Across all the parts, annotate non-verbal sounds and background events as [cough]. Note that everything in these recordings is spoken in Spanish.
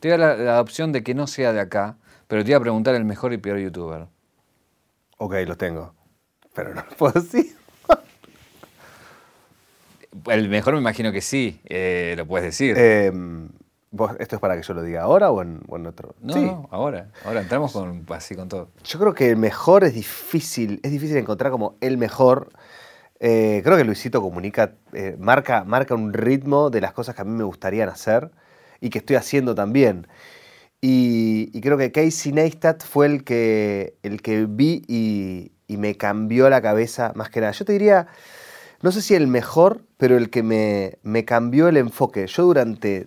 Te voy a dar la, la opción de que no sea de acá, pero te iba a preguntar el mejor y peor youtuber. Ok, los tengo. Pero no lo [laughs] puedo decir. El mejor me imagino que sí, eh, lo puedes decir. Em, ¿vos- ¿Esto es para que yo lo diga ahora o en, o en otro? no, sí. no, ahora. Ahora entramos con, así con todo. Yo creo que el mejor es difícil, es difícil encontrar como el mejor. Eh, creo que Luisito comunica, eh, marca, marca un ritmo de las cosas que a mí me gustarían hacer y que estoy haciendo también. Y, y creo que Casey Neistat fue el que, el que vi y, y me cambió la cabeza más que nada. Yo te diría, no sé si el mejor, pero el que me, me cambió el enfoque. Yo durante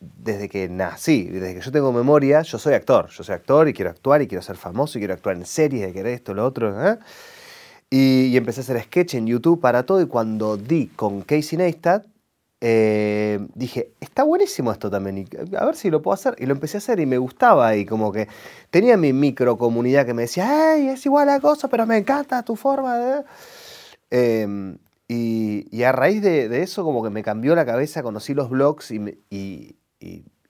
desde que nací, desde que yo tengo memoria, yo soy actor. Yo soy actor y quiero actuar y quiero ser famoso y quiero actuar en series, y querer esto, lo otro. ¿eh? Y, y empecé a hacer sketch en YouTube para todo. Y cuando di con Casey Neistat, eh, dije, está buenísimo esto también. Y a ver si lo puedo hacer. Y lo empecé a hacer y me gustaba. Y como que tenía mi micro comunidad que me decía, ¡ay, es igual a cosa, pero me encanta tu forma de. Eh, y, a raíz de, eso como que me cambió la cabeza, conocí los blogs y- y-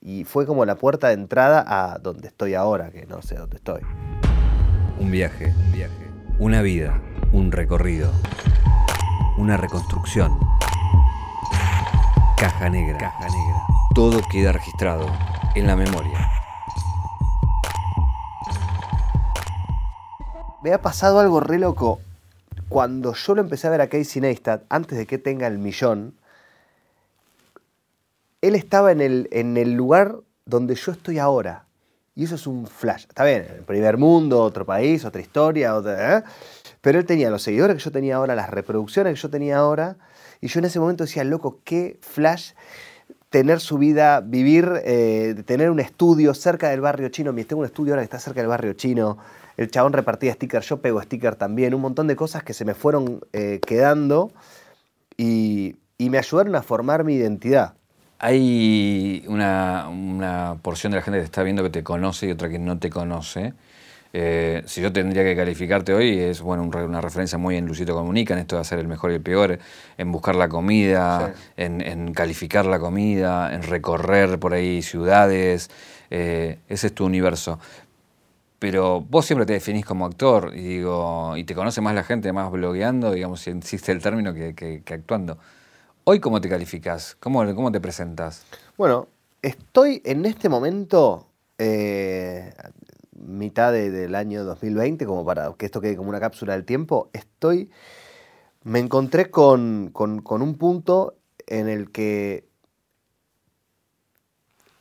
y fue como la puerta de entrada a donde estoy ahora, que no sé dónde estoy. Un viaje, un viaje. Una vida, un recorrido. Una reconstrucción. Caja negra. Caja negra. Todo queda registrado en la memoria. Me ha pasado algo re loco. Cuando yo lo empecé a ver a Casey Neistat, antes de que tenga el millón, él estaba en el, en el lugar donde yo estoy ahora. Y eso es un flash. Está bien, el primer mundo, otro país, otra historia, otra, ¿eh? pero él tenía los seguidores que yo tenía ahora, las reproducciones que yo tenía ahora. Y yo en ese momento decía, loco, qué flash tener su vida, vivir, eh, tener un estudio cerca del barrio chino. Tengo un estudio ahora que está cerca del barrio chino. El chabón repartía stickers, yo pego stickers también. Un montón de cosas que se me fueron eh, quedando y, y me ayudaron a formar mi identidad. Hay una, una porción de la gente que te está viendo que te conoce y otra que no te conoce. Eh, si yo tendría que calificarte hoy, es bueno un una referencia muy en Lucito Comunica, en esto de hacer el mejor y el peor, en buscar la comida, Sí. en, en calificar la comida, en recorrer por ahí ciudades. eh, ese es tu universo. Pero vos siempre te definís como actor y digo, y te conoce más la gente más blogueando, digamos, si existe el término, que, que- que actuando. Hoy, ¿cómo te calificás? ¿Cómo, cómo te presentas? Bueno, estoy en este momento, eh, mitad de- del año 2020, como para que esto quede como una cápsula del tiempo, estoy, me encontré con, con- con un punto en el que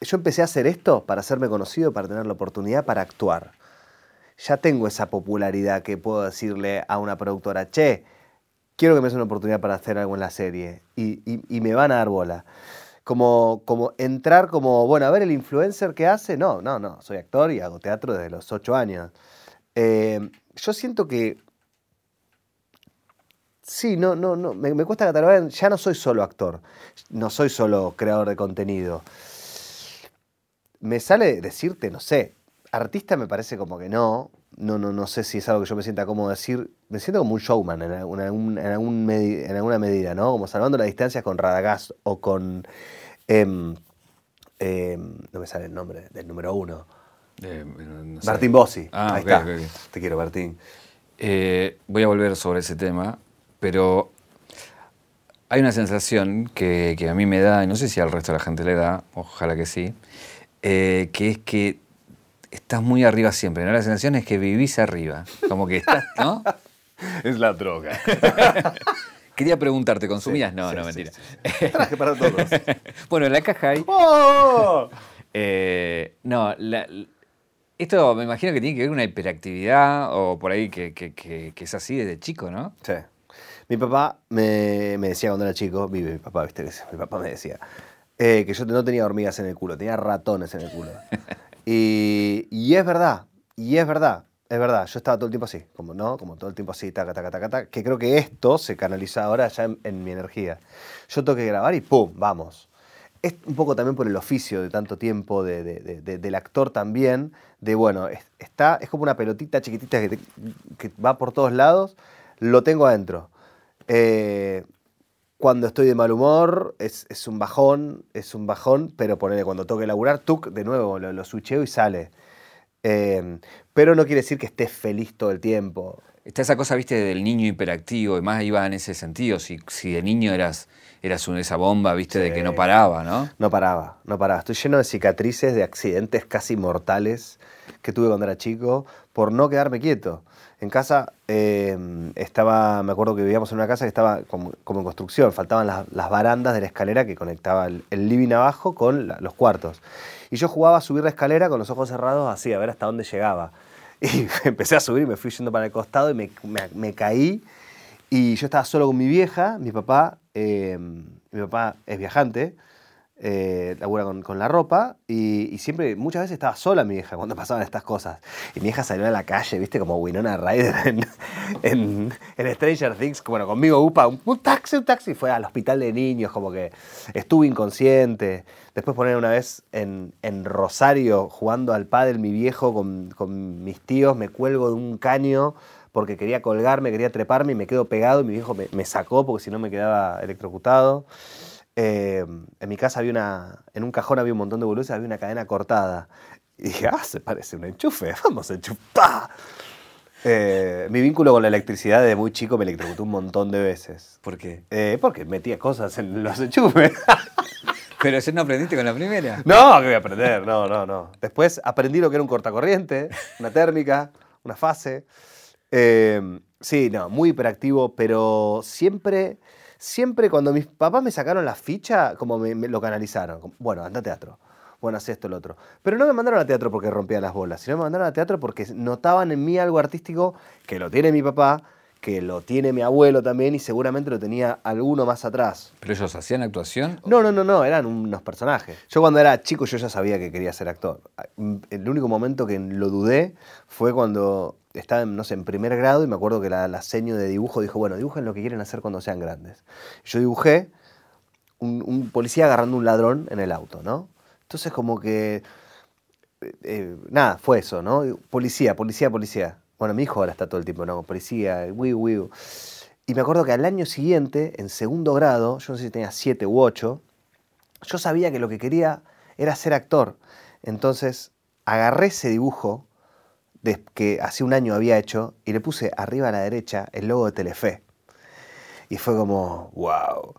yo empecé a hacer esto para hacerme conocido, para tener la oportunidad, para actuar. Ya tengo esa popularidad que puedo decirle a una productora, che, quiero que me des una oportunidad para hacer algo en la serie. Y, y- y me van a dar bola. Como, como entrar como, bueno, a ver el influencer que hace. No, no, no, soy actor y hago teatro desde los ocho años. Eh, yo siento que... Sí, no, no, no, me, me cuesta catalogar, ya no soy solo actor, no soy solo creador de contenido. Me sale decirte, no sé, artista me parece como que no, no, no, no sé si es algo que yo me sienta cómodo decir, me siento como un showman en, algún- en algún- en alguna medida, ¿no? Como salvando las distancias con Radagast o con, em, em, no me sale el nombre, del número uno, Eh, no sé. Martín Bossi. Ah, Ahí ok, está. Te quiero, Martín. Eh, voy a volver sobre ese tema, pero hay una sensación que, que a mí me da, y no sé si al resto de la gente le da, ojalá que sí, eh, que es que estás muy arriba siempre, ¿no? La sensación es que vivís arriba, como que estás, ¿no? [laughs] Es la droga. [laughs] Quería preguntarte, ¿consumías? Sí, no, sí, no, mentira. Traje para todos. [laughs] bueno, en la caja hay... ¡Oh! Eh, no, la- esto me imagino que tiene que ver con una hiperactividad o por ahí que, que- que- que es así desde chico, ¿no? Sí. Mi papá me, me decía cuando era chico, vive mi papá, viste que [laughs] mi papá me decía, eh, que yo no tenía hormigas en el culo, tenía ratones en el culo. [laughs] y, y es verdad, y es verdad, es verdad. Yo estaba todo el tiempo así, como no, como todo el tiempo así, taca, taca, taca, taca, que creo que esto se canaliza ahora ya en, en mi energía. Yo tengo que grabar y ¡pum! Vamos. Es un poco también por el oficio de tanto tiempo de- de- de- de- del actor también, de bueno, es, está, es como una pelotita chiquitita que, te- que va por todos lados, lo tengo adentro. Eh, Cuando estoy de mal humor, es, es un bajón, es un bajón, pero ponele cuando toque laburar, tuc, de nuevo lo, lo switcheo y sale. Eh, pero no quiere decir que estés feliz todo el tiempo. Está esa cosa, viste, del niño hiperactivo, y más iba en ese sentido. Si, si de niño eras, eras una, esa bomba, viste, de que no paraba, ¿no? No paraba, no paraba. Estoy lleno de cicatrices, de accidentes casi mortales que tuve cuando era chico por no quedarme quieto. En casa eh, estaba, me acuerdo que vivíamos en una casa que estaba como, como en construcción, faltaban las, las barandas de la escalera que conectaba el, el living abajo con la- los cuartos. Y yo jugaba a subir la escalera con los ojos cerrados así, a ver hasta dónde llegaba. [laughs] Y empecé a subir y me fui yendo para el costado y me, me- caí. Y yo estaba solo con mi vieja, mi papá, eh, mi papá es viajante, eh, labura con, la ropa y, siempre, muchas veces estaba sola mi vieja cuando [laughs] pasaban estas cosas. Y mi vieja salió a la calle, viste, como Winona Ryder en, [laughs] en, Stranger Things, bueno, conmigo, upa, un, taxi, un taxi, fue al hospital de niños, como que estuve inconsciente. Después poner una vez en, en Rosario jugando al pádel mi viejo con, con mis tíos, me cuelgo de un caño porque quería colgarme, quería treparme y me quedo pegado y mi viejo me, me sacó porque si no me quedaba electrocutado. Eh, en mi casa había una, en un cajón había un montón de boludeces, había una cadena cortada. Y dije, ah, se parece un enchufe, [laughs] vamos a enchufar. Eh, mi vínculo con la electricidad desde muy chico me electrocutó un montón de veces. ¿Por qué? Eh, porque metía cosas en los enchufes. [laughs] Pero eso no aprendiste con la primera. no, que voy a aprender, no, no, no. Después aprendí lo que era un cortacorriente, una térmica, una fase. Eh, sí, no, muy hiperactivo, pero siempre, siempre cuando mis papás me sacaron la ficha, como me, lo canalizaron. Bueno, anda a teatro. Bueno, haz esto, lo otro. Pero no me mandaron a teatro porque rompía las bolas, sino me mandaron a teatro porque notaban en mí algo artístico que lo tiene mi papá, que lo tiene mi abuelo también y seguramente lo tenía alguno más atrás. ¿Pero ellos hacían actuación? No, no, no, no, eran unos personajes. Yo cuando era chico yo ya sabía que quería ser actor. El único momento que lo dudé fue cuando estaba, no sé, en primer grado y me acuerdo que la, la seño de dibujo dijo, bueno, dibujen lo que quieren hacer cuando sean grandes. Yo dibujé un, un policía agarrando un ladrón en el auto, ¿no? Entonces como que, eh, eh, nada, fue eso, ¿no? Policía, policía, policía. Bueno, mi hijo ahora está todo el tiempo, ¿no? Policía, wiu, wiu. Y me acuerdo que al año siguiente, en segundo grado, yo no sé si tenía siete u ocho, yo sabía que lo que quería era ser actor. Entonces agarré ese dibujo que hace un año había hecho y le puse arriba a la derecha el logo de Telefe. Y fue como, wow,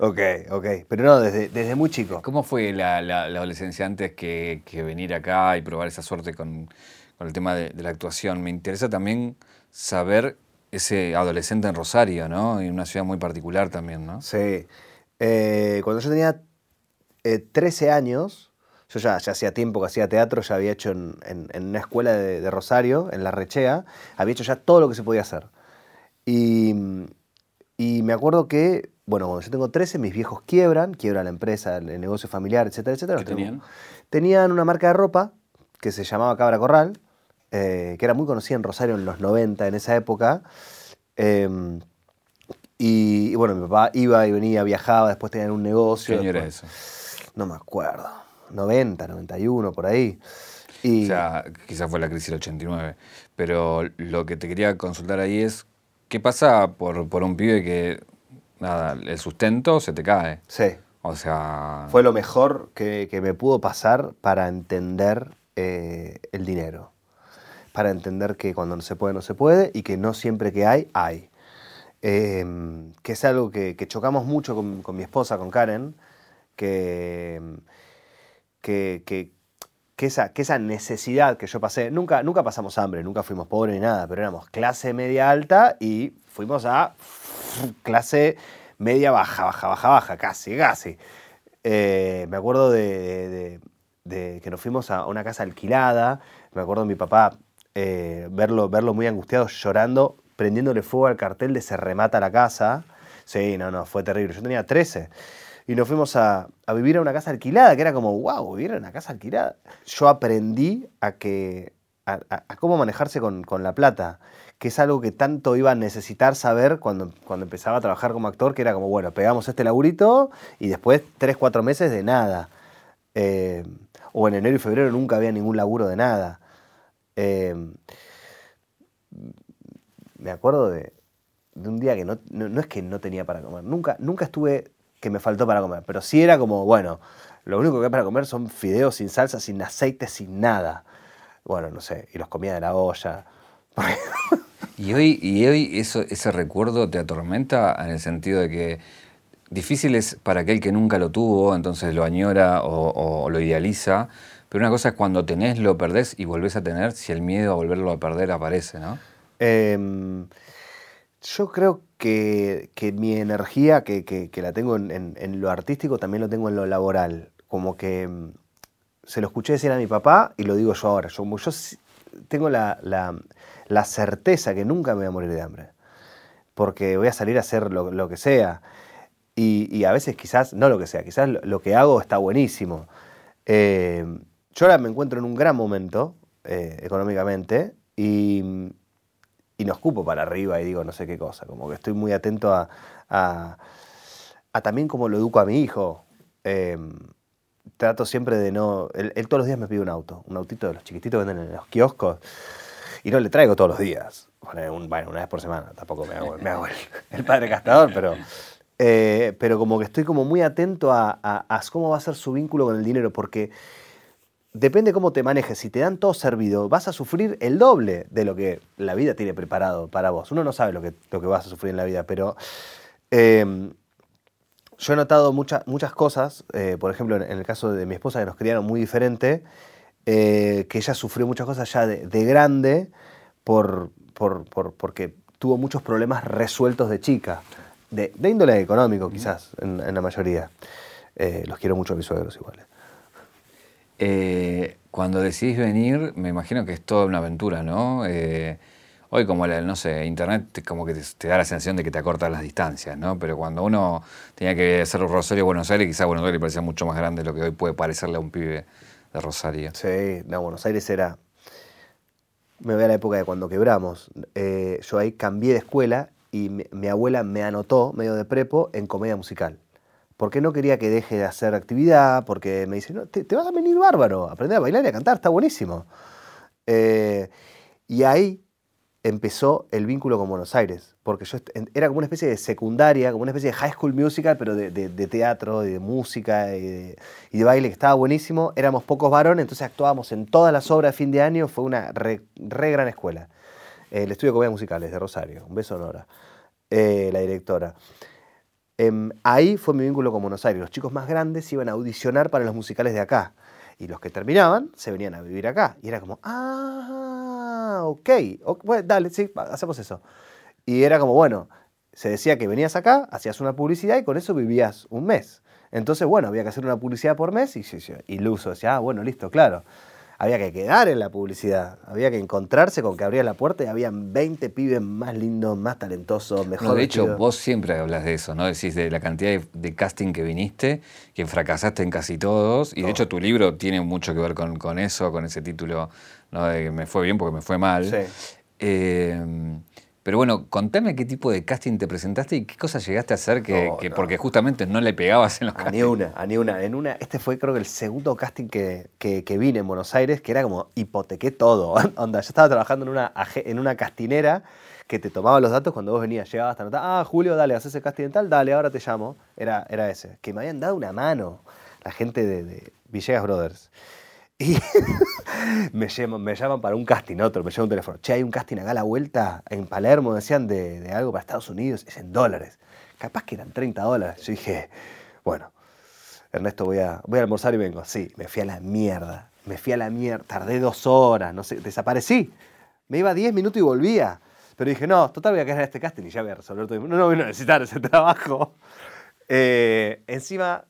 ok, ok. Pero no, desde, desde muy chico. ¿Cómo fue la, adolescencia antes que venir acá y probar esa suerte con, con el tema de, de la actuación? Me interesa también saber ese adolescente en Rosario, ¿no? En una ciudad muy particular también, ¿no? Sí. Eh, cuando yo tenía eh, 13 años, yo ya, ya hacía tiempo que hacía teatro, ya había hecho en, en- en una escuela de, de Rosario, en La Rechea, había hecho ya todo lo que se podía hacer. Y, y me acuerdo que, bueno, cuando yo tengo 13, mis viejos quiebran, quiebra la empresa, el, negocio familiar, etcétera, etcétera. ¿Qué tenían? Tenían una marca de ropa que se llamaba Cabra Corral, eh, que era muy conocida en Rosario en los 90, en esa época. Em, y, y bueno, mi papá iba y venía, viajaba, después tenían un ¿Qué negocio. año era eso? No me acuerdo. 90, 91, por ahí. Y, O sea, quizás fue la crisis del 89. Pero lo que te quería consultar ahí es, ¿qué pasa por, por un pibe que, nada, el sustento se te cae? sí, O sea, fue lo mejor que, que me pudo pasar para entender eh, el dinero. Para entender que cuando no se puede, no se puede y que no siempre que hay, hay. Eh, que es algo que, chocamos mucho con, mi esposa, con Karen, que, que, que, esa, que esa necesidad que yo pasé, nunca, nunca pasamos hambre, nunca fuimos pobres ni nada, pero éramos clase media alta y fuimos a clase media baja, baja, baja, baja, casi, casi. Eh, me acuerdo de- de que nos fuimos a una casa alquilada, me acuerdo de mi papá eh, verlo, verlo muy angustiado, llorando, prendiéndole fuego al cartel de se remata la casa. Sí, no, no, fue terrible. Yo tenía 13 y nos fuimos a, vivir a una casa alquilada, que era como, wow, vivir en una casa alquilada. Yo aprendí a, que, a, cómo manejarse con, con la plata, que es algo que tanto iba a necesitar saber cuando, cuando empezaba a trabajar como actor, que era como, bueno, pegamos este laburito y después 3, 4 meses de nada. Eh, o en enero y febrero nunca había ningún laburo de nada. Eh, me acuerdo de, un día que no, no, es que no tenía para comer, nunca, nunca estuve que me faltó para comer, pero sí era como, bueno, lo único que hay para comer son fideos sin salsa, sin aceite, sin nada. Bueno, no sé, y los comía de la olla. [laughs] y hoy, y hoy eso, ese recuerdo te atormenta en el sentido de que difícil es para aquel que nunca lo tuvo, entonces lo añora o, lo idealiza, pero una cosa es cuando tenés, lo perdés y volvés a tener, si el miedo a volverlo a perder aparece, ¿no? Em, yo creo que, mi energía, que, la tengo en, lo artístico, también lo tengo en lo laboral. Como que em, se lo escuché decir a mi papá y lo digo yo ahora. Yo, yo tengo la, certeza que nunca me voy a morir de hambre. Porque voy a salir a hacer lo que sea. Y, a veces quizás, no lo que sea, quizás lo, que hago está buenísimo. Eh, yo ahora me encuentro en un gran momento eh, económicamente y, y no escupo para arriba y digo no sé qué cosa, como que estoy muy atento a, a, también cómo lo educo a mi hijo. Eh, trato siempre de no... Él, todos los días me pide un auto, un autito de los chiquititos que venden en los kioscos y no le traigo todos los días. Bueno, una vez por semana, tampoco me hago, [laughs] el, padre gastador, pero eh, pero como que estoy como muy atento a, cómo va a ser su vínculo con el dinero, porque depende cómo te manejes. Si te dan todo servido, vas a sufrir el doble de lo que la vida tiene preparado para vos. Uno no sabe lo que, lo que vas a sufrir en la vida, pero em, yo he notado muchas muchas cosas, eh, por ejemplo, en, el caso de mi esposa, que nos criaron muy diferente, eh, que ella sufrió muchas cosas ya de, grande por, por, porque tuvo muchos problemas resueltos de chica de, índole económico quizás, en, la mayoría. Eh, los quiero mucho a mis suegros igual. Eh, cuando decidís venir, me imagino que es toda una aventura, ¿no? Eh, hoy como, no sé, internet como que te, da la sensación de que te acorta las distancias, ¿no? Pero cuando uno tenía que hacer Rosario Buenos Aires, quizás Buenos Aires parecía mucho más grande de lo que hoy puede parecerle a un pibe de Rosario. Sí, no, Buenos Aires era... Me voy a la época de cuando quebramos. yo ahí cambié de escuela y mi, abuela me anotó, medio de prepo, en comedia musical. Porque no quería que deje de hacer actividad, porque me dice, no, te, vas a venir bárbaro, aprender a bailar y a cantar, está buenísimo. Eh, y ahí empezó el vínculo con Buenos Aires, porque yo era como una especie de secundaria, como una especie de high school musical, pero de, teatro, de música y de, baile, que estaba buenísimo. Éramos pocos varones, entonces actuábamos en todas las obras de fin de año, fue una re gran escuela el estudio de comedia musicales de Rosario, un beso Nora, eh, la directora. Em, ahí fue mi vínculo con Buenos Aires. Los chicos más grandes iban a audicionar para los musicales de acá. Y los que terminaban se venían a vivir acá. Y era como, ah, ok, bueno, dale, sí, hacemos eso. Y era como, bueno, se decía que venías acá, hacías una publicidad y con eso vivías un mes. Entonces, bueno, había que hacer una publicidad por mes y, y Luso decía, ah, bueno, listo, claro había que quedar en la publicidad, había que encontrarse con que abría la puerta y habían 20 pibes más lindos, más talentosos, mejor. de hecho, vos siempre hablas de eso, ¿no? Decís de la cantidad de, casting que viniste, que fracasaste en casi todos, y de hecho tu libro tiene mucho que ver con, eso, con ese título, ¿no? De que me fue bien porque me fue mal. Sí. Eh, pero bueno, contame qué tipo de casting te presentaste y qué cosas llegaste a hacer que, porque justamente no le pegabas en los a Ni una, a ni una. En una, este fue creo que el segundo casting que, que, vine en Buenos Aires, que era como hipotequé todo. [laughs] Onda, yo estaba trabajando en una, en una castinera que te tomaba los datos cuando vos venías, llegabas hasta notar, ah, Julio, dale, haces ese casting tal, dale, ahora te llamo. Era, era ese. Que me habían dado una mano la gente de, de Villegas Brothers. [laughs] Y me, llaman, me llaman para un casting, otro, me llama un teléfono. Che, hay un casting acá a la vuelta en Palermo, decían de, algo para Estados Unidos, es en dólares. Capaz que eran 30 dólares. Yo dije, bueno, Ernesto, voy a, voy a almorzar y vengo. Sí, me fui a la mierda. Me fui a la mierda. Tardé dos horas, no sé, desaparecí. Me iba 10 minutos y volvía. Pero dije, no, total voy a quedar en este casting y ya voy a resolver todo. No, no voy a necesitar ese trabajo. Eh, encima,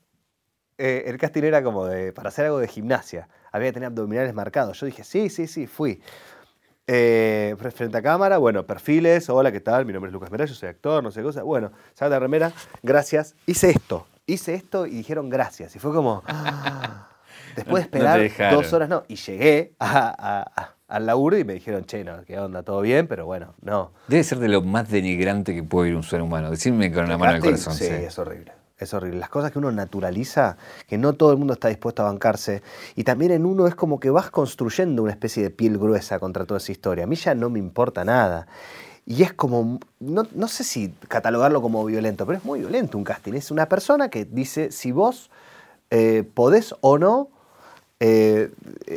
eh, el casting era como de, para hacer algo de gimnasia había que tener abdominales marcados. Yo dije, sí, sí, sí, fui. Eh, frente a cámara, bueno, perfiles, hola, ¿qué tal? Mi nombre es Lucas Mera, yo soy actor, no sé qué cosa. Bueno, saca la remera, gracias. Hice esto, hice esto y dijeron gracias. Y fue como, después de esperar dos horas, no. Y llegué al laburo y me dijeron, che, no, qué onda, todo bien, pero bueno, no. Debe ser de lo más denigrante que puede ir un ser humano. Decirme con la mano en el corazón. sí, es horrible. Es horrible. Las cosas que uno naturaliza, que no todo el mundo está dispuesto a bancarse. Y también en uno es como que vas construyendo una especie de piel gruesa contra toda esa historia. A mí ya no me importa nada. y es como, no, no, sé si catalogarlo como violento, pero es muy violento un casting. Es una persona que dice si vos eh, podés o no eh,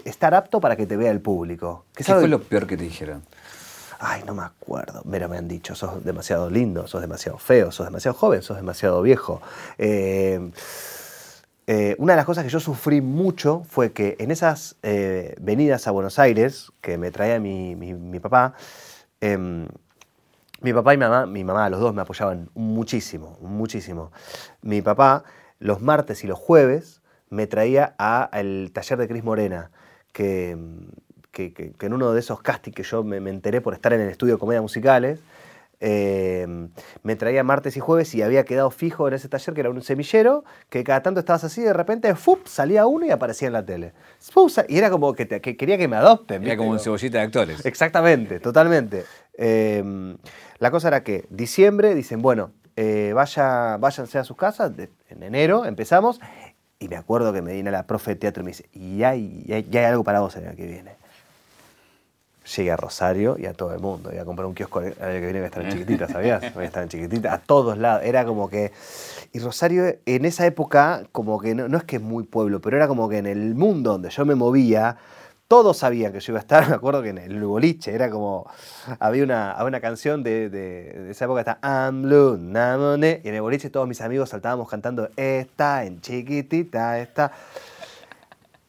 estar apto para que te vea el público. ¿Qué fue lo peor que te dijeron? Ay, no me acuerdo. Pero me han dicho, sos demasiado lindo, sos demasiado feo, sos demasiado joven, sos demasiado viejo. Eh, una de las cosas que yo sufrí mucho fue que en esas venidas a Buenos Aires, que me traía mi, mi papá, em, mi papá y mi mamá, mi mamá, los dos me apoyaban muchísimo, muchísimo. Mi papá, los martes y los jueves, me traía al taller de Cris Morena, que, que, en uno de esos castings que yo me, enteré por estar en el estudio de comedia musicales, eh, me traía martes y jueves y había quedado fijo en ese taller que era un semillero, que cada tanto estabas así, de repente ¡fup! salía uno y aparecía en la tele. Y era como que, quería que me adopten. Era como un cebollita de actores. Exactamente, totalmente. Eh, la cosa era que diciembre dicen, bueno, eh, vaya, váyanse a sus casas, en enero empezamos, y me acuerdo que me viene la profe de teatro y me dice, y hay, hay, algo para vos el año que viene. Llegué a Rosario y a todo el mundo. Iba a comprar un kiosco el año que viene, voy a estar en [laughs] chiquitita, ¿sabías? Voy a estar en chiquitita, a todos lados. Era como que. Y Rosario, en esa época, como que no, no es que es muy pueblo, pero era como que en el mundo donde yo me movía, todos sabían que yo iba a estar, [laughs] me acuerdo que en el boliche era como, había una, una canción de, esa época, está I'm blue, namone, y en el boliche todos mis amigos saltábamos cantando, está en chiquitita, está.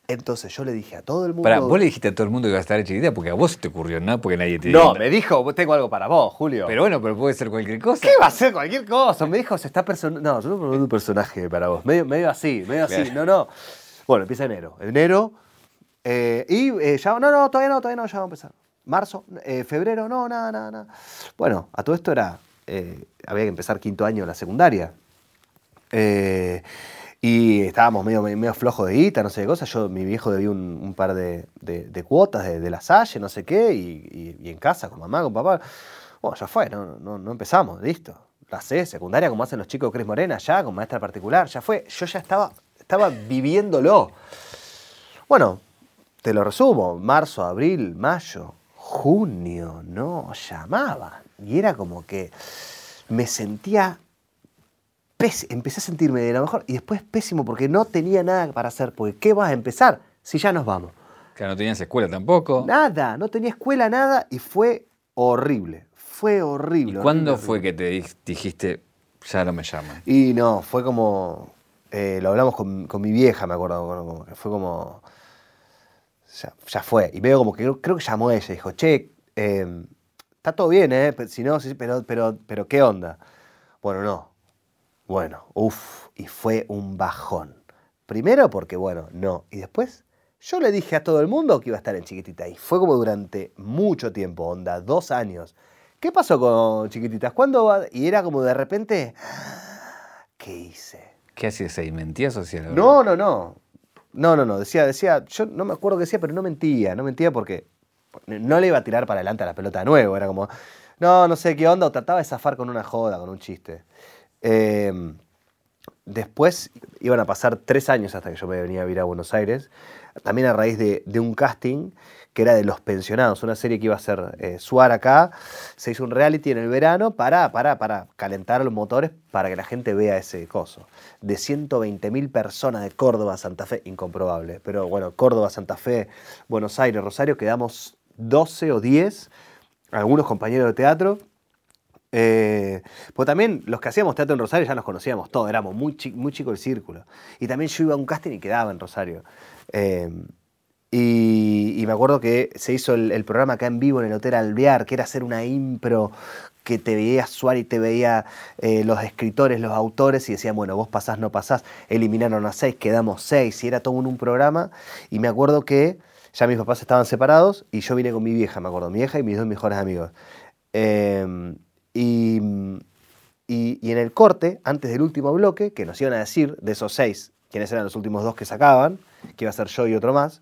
Entonces yo le dije a todo el mundo. Para, vos le dijiste a todo el mundo que iba a estar en chiquitita porque a vos te ocurrió, ¿no? Porque nadie te No, me dijo, tengo algo para vos, Julio. Pero bueno, pero puede ser cualquier cosa. ¿Qué va a ser cualquier cosa? Me dijo, se está personando. No, yo no un personaje para vos. Medio, medio así, medio así. No, no. Bueno, empieza enero. Enero eh, y eh, ya, no, no, todavía no, todavía no, ya va a empezar. Marzo, eh, febrero, no, nada, nada, nada. Bueno, a todo esto era, había que empezar quinto año en la secundaria. Y estábamos medio, medio flojos de guita, no sé qué cosas. Yo, mi viejo debía un, par de, cuotas de, la Salle, no sé qué, y, en casa, con mamá, con papá. Bueno, ya fue, no, no, empezamos, listo. La C, secundaria, como hacen los chicos de Cris Morena, ya, con maestra particular, ya fue. Yo ya estaba, estaba viviéndolo. Bueno, te lo resumo, marzo, abril, mayo, junio, no llamaban. Y era como que me sentía empecé a sentirme de lo mejor y después pésimo porque no tenía nada para hacer, porque ¿qué vas a empezar si ya nos vamos? Que no tenías escuela tampoco. Nada, no tenía escuela, nada y fue horrible, fue horrible. ¿Y cuándo fue que te dijiste, ya no me llaman? Y no, fue como, eh, lo hablamos con, mi vieja, me acuerdo, fue como ya, fue. Y veo como que creo, que llamó ella y dijo, che, em, está todo bien, ¿eh? Si no, pero, pero, pero ¿qué onda? Bueno, no. Bueno, uff, y fue un bajón. Primero porque, bueno, no. Y después, yo le dije a todo el mundo que iba a estar en Chiquitita. Y fue como durante mucho tiempo, onda, dos años. ¿Qué pasó con Chiquititas? ¿Cuándo va? Y era como de repente, ¿qué hice? ¿Qué hacías ahí? ¿Mentías o hacías No, no, no. No, no, no, decía, decía, yo no me acuerdo qué decía, pero no mentía, no mentía porque no le iba a tirar para adelante a la pelota de nuevo, era como, no, no sé qué onda, o trataba de zafar con una joda, con un chiste. Em, después iban a pasar tres años hasta que yo me venía a vivir a Buenos Aires, también a raíz de, un casting que era de Los Pensionados, una serie que iba a ser eh, Suar acá. Se hizo un reality en el verano para, para, para calentar los motores para que la gente vea ese coso. De 120.000 personas de Córdoba Santa Fe, incomprobable. Pero bueno, Córdoba, Santa Fe, Buenos Aires, Rosario, quedamos 12 o 10, algunos compañeros de teatro. Pues también los que hacíamos teatro en Rosario ya nos conocíamos todos, éramos muy, muy chico el círculo. Y también yo iba a un casting y quedaba en Rosario. Eh, y, me acuerdo que se hizo el, programa acá en vivo en el Hotel Alvear, que era hacer una impro que te veía Suárez y te veía eh, los escritores, los autores, y decían, bueno, vos pasás, no pasás. Eliminaron a seis, quedamos seis, y era todo en un programa. Y me acuerdo que ya mis papás estaban separados y yo vine con mi vieja, me acuerdo, mi vieja y mis dos mejores amigos. Y, y, en el corte, antes del último bloque, que nos iban a decir de esos seis, quiénes eran los últimos dos que sacaban, que iba a ser yo y otro más,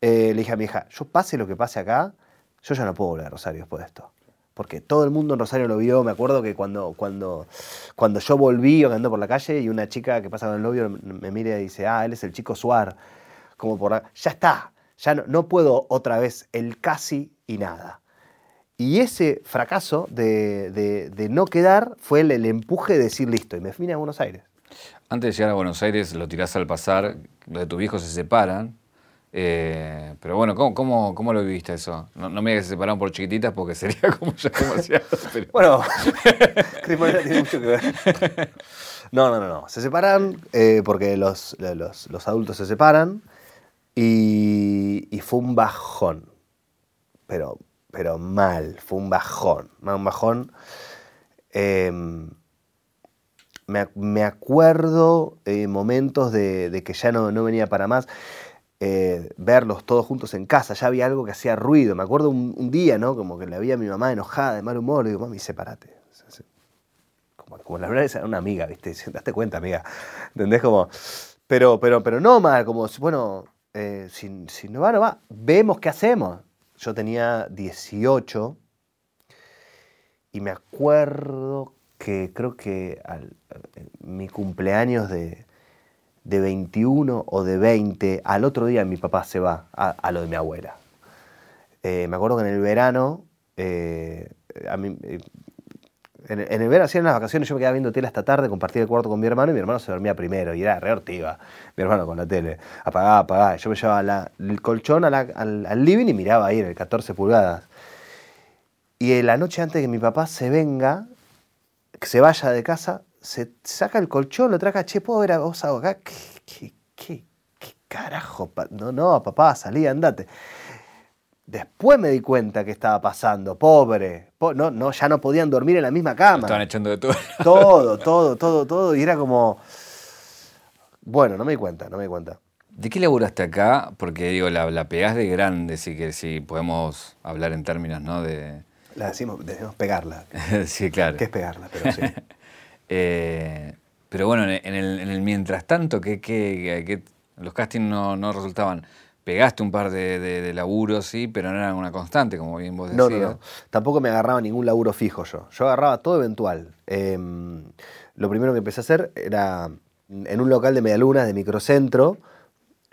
eh, le dije a mi hija, yo pase lo que pase acá, yo ya no puedo volver a Rosario después de esto. Porque todo el mundo en Rosario lo vio. Me acuerdo que cuando, cuando, cuando yo volví andando por la calle y una chica que pasa con el novio me mira y dice, ah, él es el chico Suar. Como por ya está, ya no, no puedo otra vez el casi y nada. Y ese fracaso de, de- de no quedar fue el, el empuje de decir listo. Y me vine a Buenos Aires. Antes de llegar a Buenos Aires, lo tirás al pasar, los de tus viejos se separan. eh, pero bueno, ¿cómo, cómo, cómo lo viviste eso? No, no me digas que se separaron por chiquititas porque sería [laughs] como ya demasiado. pero- Bueno, [laughs] tiene mucho que ver. No, no, no, no. Se separan eh, porque los, los- los adultos se separan y, y fue un bajón. Pero, pero mal, fue un bajón. Un bajón. Em, me, me acuerdo eh, momentos de, que ya no, no venía para más. eh, verlos todos juntos en casa, ya había algo que hacía ruido. Me acuerdo un, día, ¿no? Como que le había a mi mamá enojada, de mal humor, y digo, mami, sepárate. Como, como la verdad es una amiga, ¿viste? [laughs] Date cuenta, amiga. ¿Entendés? Como, pero, pero, pero no mal, como, bueno, eh, si, si no va, no va. Vemos qué hacemos. Yo tenía 18 y me acuerdo que creo que en mi cumpleaños de, de 21 o de 20, al otro día mi papá se va a, lo de mi abuela. Eh, me acuerdo que en el verano, eh, a mí, eh, en, en el verano, así en las vacaciones, yo me quedaba viendo tele hasta tarde, compartía el cuarto con mi hermano y mi hermano se dormía primero y era re hortiva, mi hermano con la tele. Apagaba, apagaba. Yo me llevaba la- el colchón a la- al, living y miraba ahí el 14 pulgadas. Y la noche antes de que mi papá se venga, que se vaya de casa, se saca el colchón, lo traga, che, ¿puedo ver a vos acá? ¿Qué, qué, qué, qué carajo? No, no, papá, salí, andate. Después me di cuenta que estaba pasando, pobre. Po- no, no, ya no podían dormir en la misma cama. Estaban echando de todo. [laughs] Todo, todo, todo, todo. Y era como. Bueno, no me di cuenta, no me di cuenta. ¿De qué laburaste acá? Porque digo, la, la pegás de grande, sí que sí podemos hablar en términos, ¿no? De. La decimos, decimos pegarla. [laughs] sí, claro. ¿Qué es pegarla? Pero sí. [laughs] Eh, pero bueno, el- en el mientras tanto, que, que- que los castings no, no resultaban. Pegaste un par de, de- de laburos, sí, pero no eran una constante, como bien vos No, decías. no, no. Tampoco me agarraba ningún laburo fijo yo. Yo agarraba todo eventual. Em, lo primero que empecé a hacer era en un local de medialunas de microcentro.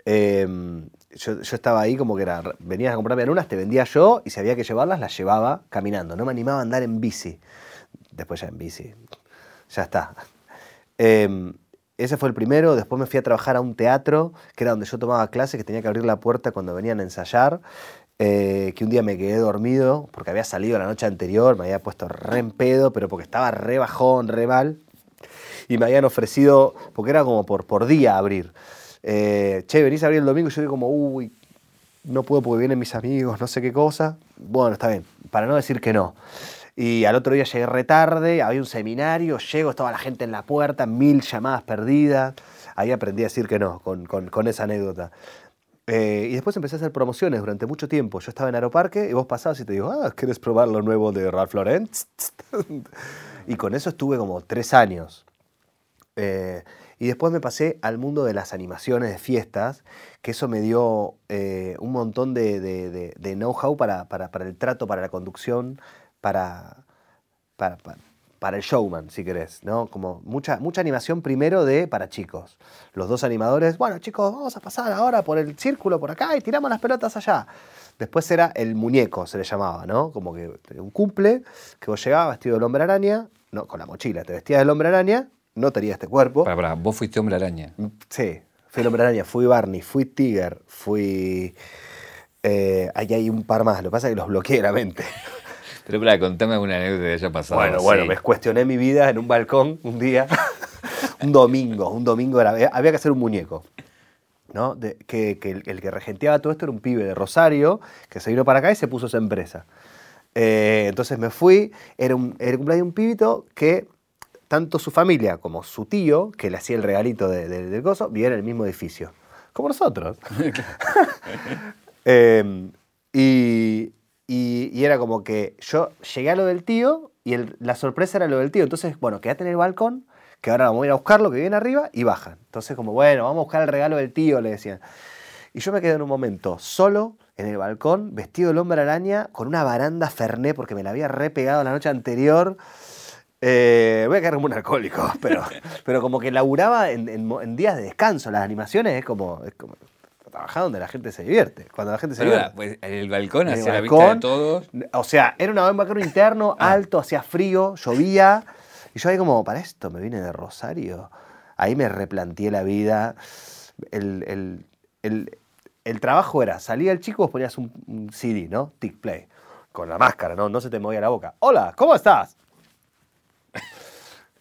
em, yo, yo estaba ahí como que era, venías a comprar medialunas, te vendía yo y si había que llevarlas, las llevaba caminando. No me animaba a andar en bici. Después ya en bici. Ya está. Em, ese fue el primero. Después me fui a trabajar a un teatro, que era donde yo tomaba clases, que tenía que abrir la puerta cuando venían a ensayar. eh, que un día me quedé dormido porque había salido la noche anterior, me había puesto re en pedo, pero porque estaba re bajón, re mal. Y me habían ofrecido, porque era como por, día abrir. Eh, che, venís a abrir el domingo y yo digo como, uy, no puedo porque vienen mis amigos, no sé qué cosa. Bueno, está bien, para no decir que no. Y al otro día llegué re tarde, había un seminario, llego, estaba la gente en la puerta, mil llamadas perdidas. Ahí aprendí a decir que no, con, con- con esa anécdota. Eh, y después empecé a hacer promociones durante mucho tiempo. Yo estaba en Aeroparque y vos pasabas y te digo, ah, ¿quieres probar lo nuevo de Ralph Lauren? [laughs] y con eso estuve como tres años. Eh, y después me pasé al mundo de las animaciones de fiestas, que eso me dio eh, un montón de, de- de- de know-how para, para- para el trato, para la conducción, para, para, para- para el showman, si querés, ¿no? Como mucha, mucha animación primero de para chicos. Los dos animadores, bueno chicos, vamos a pasar ahora por el círculo por acá y tiramos las pelotas allá. Después era el muñeco, se le llamaba, ¿no? Como que un cumple, que vos llegabas vestido del hombre araña, no, con la mochila, te vestías del hombre araña, no tenías este cuerpo. Pará, vos fuiste hombre araña. Sí, fui el hombre araña, fui Barney, fui Tiger, fui... Eh, ahí hay un par más, lo que pasa es que los bloqueé la mente. Pero para contame alguna anécdota que haya pasado. Bueno, bueno, me cuestioné mi vida en un balcón un día, [laughs] un domingo, un domingo era, había que hacer un muñeco. ¿no? De- que, que el, el que regenteaba todo esto era un pibe de Rosario que se vino para acá y se puso esa empresa. Eh, entonces me fui, era, un, era el cumpleaños de un pibito que tanto su familia como su tío, que le hacía el regalito de- de- del gozo, vivían en el mismo edificio. Como nosotros. [laughs] [laughs] Eh, y, y- era como que yo llegué a lo del tío y la sorpresa era lo del tío. Entonces, bueno, quédate en el balcón, que ahora vamos a ir a buscarlo, que viene arriba, y bajan. Entonces, como, bueno, vamos a buscar el regalo del tío, le decían. Y yo me quedé en un momento solo en el balcón, vestido del hombre araña, con una baranda Ferné, porque me la había repegado la noche anterior. Eh, voy a quedar como un alcohólico, [laughs] pero, pero como que laburaba en, días de descanso. Las animaciones es como trabajá donde la gente se divierte. Cuando la gente se Pero divierte. pues, en el balcón el hacia la vista de todos. O sea, era una- un balcón interno, Ah. alto, hacía frío, llovía. Y yo ahí como, para esto me vine de Rosario. Ahí me replanteé la vida. El, el- el- el trabajo era, salía el chico, vos ponías un, un CD, ¿no? Tick Play. Con la máscara, ¿no? No se te movía la boca. Hola, ¿cómo estás?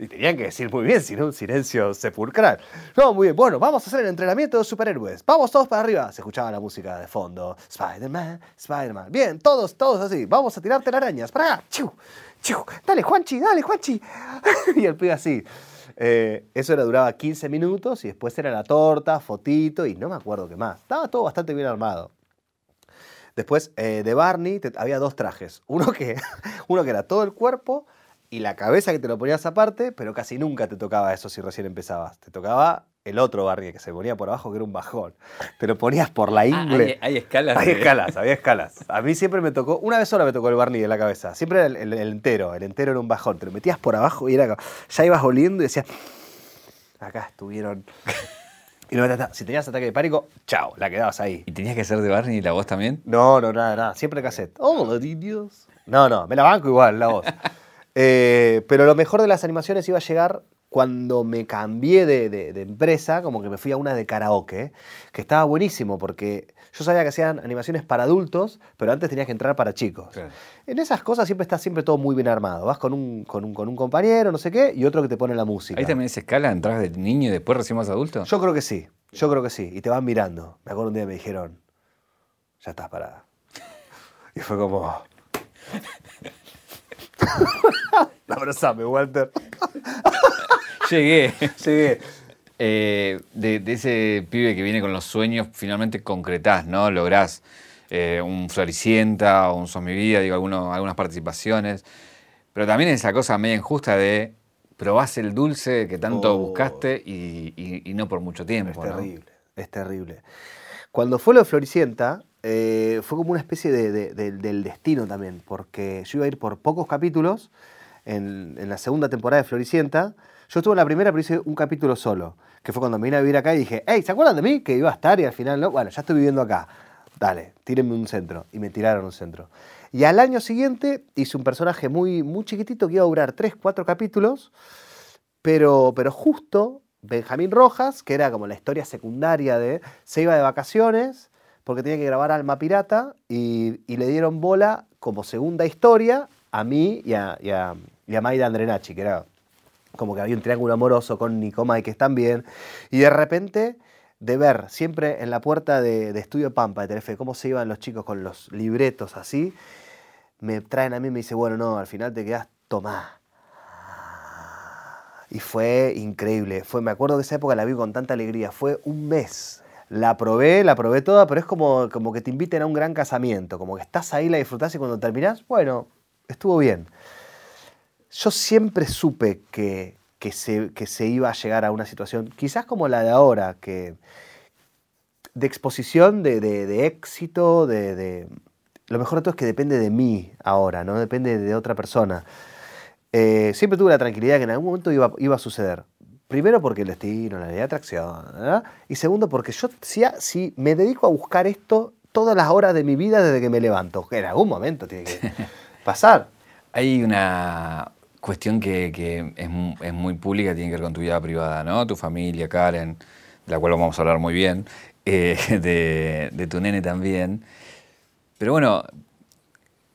Y tenían que decir muy bien, si no, un silencio sepulcral. No, muy bien. Bueno, vamos a hacer el entrenamiento de superhéroes. Vamos todos para arriba. Se escuchaba la música de fondo. Spider-Man, Spider-Man. Bien, todos, todos así. Vamos a tirarte arañas. Para acá. Chiu, chiu. Dale, Juanchi, dale, Juanchi. [laughs] y el pibe así. Eh, eso era, duraba 15 minutos y después era la torta, fotito y no me acuerdo qué más. Estaba todo bastante bien armado. Después, eh, de Barney había dos trajes. Uno que, [laughs] uno que era todo el cuerpo y la cabeza que te lo ponías aparte, pero casi nunca te tocaba eso si recién empezabas. Te tocaba el otro Barney que se ponía por abajo, que era un bajón. Te lo ponías por la Ah, ingle. hay, hay escalas. Hay de- escalas, había escalas. A mí siempre me tocó, una vez sola me tocó el Barney en la cabeza. Siempre era el, el- el entero, el entero era un bajón. Te lo metías por abajo y era ya ibas oliendo y decías, acá estuvieron. Y no, si tenías ataque de pánico, chao, la quedabas ahí. ¿Y tenías que ser de Barney y la voz también? No, no, nada, nada. Siempre cassette. Hola, niños. No, no, me la banco igual, la voz. Eh, pero lo mejor de las animaciones iba a llegar cuando me cambié de, de- de empresa, como que me fui a una de karaoke, que estaba buenísimo porque yo sabía que hacían animaciones para adultos, pero antes tenías que entrar para chicos. Claro. En esas cosas siempre está siempre todo muy bien armado. Vas con un, con un, con un compañero, no sé qué, y otro que te pone la música. Ahí también es escala, entras de niño y después recién más adulto. Yo creo que sí, yo creo que sí. Y te van mirando. Me acuerdo un día me dijeron, ya estás parada. [laughs] Y fue como... [laughs] Abrazame, Walter. Llegué. Llegué. Eh, de, de ese pibe que viene con los sueños, finalmente concretás, ¿no? Lográs eh, un Floricienta o un Sos Mi Vida, digo, alguno- algunas participaciones. Pero también esa cosa media injusta de probás el dulce que tanto Oh. buscaste y, y- y no por mucho Es tiempo, ¿no? terrible, es terrible. Cuando fue lo de Floricienta, eh, fue como una especie de, de- de- del destino también, porque yo iba a ir por pocos capítulos en, la segunda temporada de Floricienta. Yo estuve en la primera, pero hice un capítulo solo, que fue cuando me vine a vivir acá y dije, hey, ¿se acuerdan de mí? Que iba a estar y al final no. Bueno, ya estoy viviendo acá. Dale, tírenme un centro. Y me tiraron un centro. Y al año siguiente hice un personaje muy, muy chiquitito que iba a durar 3, 4 capítulos. Pero, pero justo Benjamín Rojas, que era como la historia secundaria de, se iba de vacaciones porque tenía que grabar Alma Pirata y, y le dieron bola como segunda historia a mí y a, y y Maida Andrenachi, que era como que había un triángulo amoroso con Nico May, que están bien. Y de repente, de ver siempre en la puerta de, de Estudio Pampa de Telefe cómo se iban los chicos con los libretos así, me traen a mí y me dice, bueno, no, al final te quedas tomá. Y fue increíble. Fue, me acuerdo que esa época la vi con tanta alegría. Fue un mes. La probé, la probé toda, pero es como, como que te inviten a un gran casamiento. Como que estás ahí, la disfrutás y cuando terminás, bueno, estuvo bien. Yo siempre supe que, que, se, que se iba a llegar a una situación, quizás como la de ahora, que de exposición, de, de- éxito, de, de- Lo mejor de todo es que depende de mí ahora, no depende de otra persona. Eh, siempre tuve la tranquilidad que en algún momento iba, iba a suceder. Primero porque el destino, la ley de atracción. ¿verdad? Y segundo porque yo si, si me dedico a buscar esto todas las horas de mi vida desde que me levanto. Que en algún momento tiene que [laughs] pasar. Hay una cuestión que, que es, mu- es muy pública, tiene que ver con tu vida privada, ¿no? Tu familia, Karen, de la cual vamos a hablar muy bien, eh, [laughs] de, de tu nene también. Pero bueno,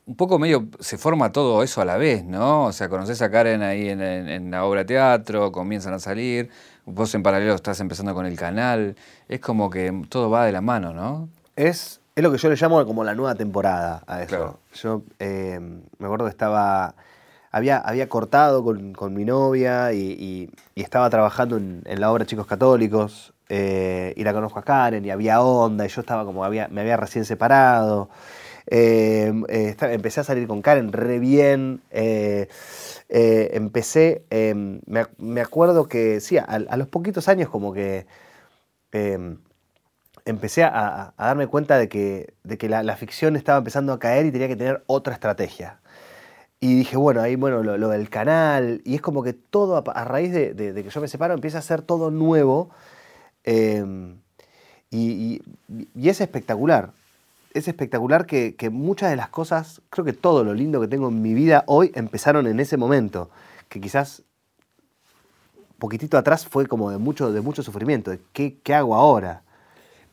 un poco medio se forma todo eso a la vez, ¿no? O sea, conoces a Karen ahí en, en- en la obra de teatro, comienzan a salir, vos en paralelo estás empezando con el canal, es como que todo va de la mano, ¿no? Es, es lo que yo le llamo como la nueva temporada a eso. Claro. Yo eh, me acuerdo que estaba. Había, había cortado con, con mi novia y, y- y estaba trabajando en, en la obra Chicos Católicos. eh, y la conozco a Karen y había onda y yo estaba como. Había, me había recién separado. Eh, eh, empecé a salir con Karen re bien. eh, eh, empecé. eh, me, me acuerdo que, sí, a, los poquitos años, como que. eh, empecé a, darme cuenta de que, de que la, ficción estaba empezando a caer y tenía que tener otra estrategia. Y dije, bueno, ahí, bueno, lo, del canal, y es como que todo, a, raíz de, que yo me separo, empieza a ser todo nuevo. Y, y, es espectacular. Es espectacular que, muchas de las cosas, creo que todo lo lindo que tengo en mi vida hoy empezaron en ese momento. Que quizás poquitito atrás fue como de mucho, de mucho sufrimiento. ¿Qué, ¿Qué hago ahora?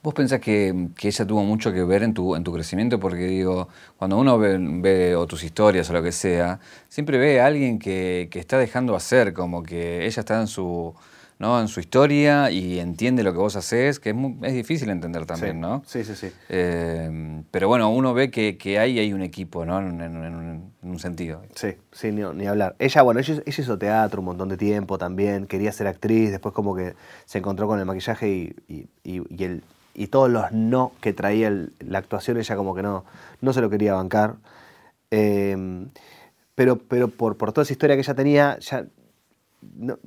¿Vos pensás que, que, ella tuvo mucho que ver en tu, en tu crecimiento? Porque digo, cuando uno ve, ve, o tus historias o lo que sea, siempre ve a alguien que, que está dejando hacer, como que ella está en su, ¿no? en su historia y entiende lo que vos haces, que es, es difícil entender también, ¿no? Sí, sí, sí. Eh, pero bueno, uno ve que, que hay, hay un equipo, ¿no? En, en, en, un sentido. Sí, sí, ni, ni, hablar. Ella, bueno, ella, ella, hizo teatro un montón de tiempo también, quería ser actriz, después como que se encontró con el maquillaje y, y, y, y el, y todos los no que traía el, la actuación, ella como que no, no se lo quería bancar. Eh, pero pero por, por toda esa historia que ella tenía, ya no,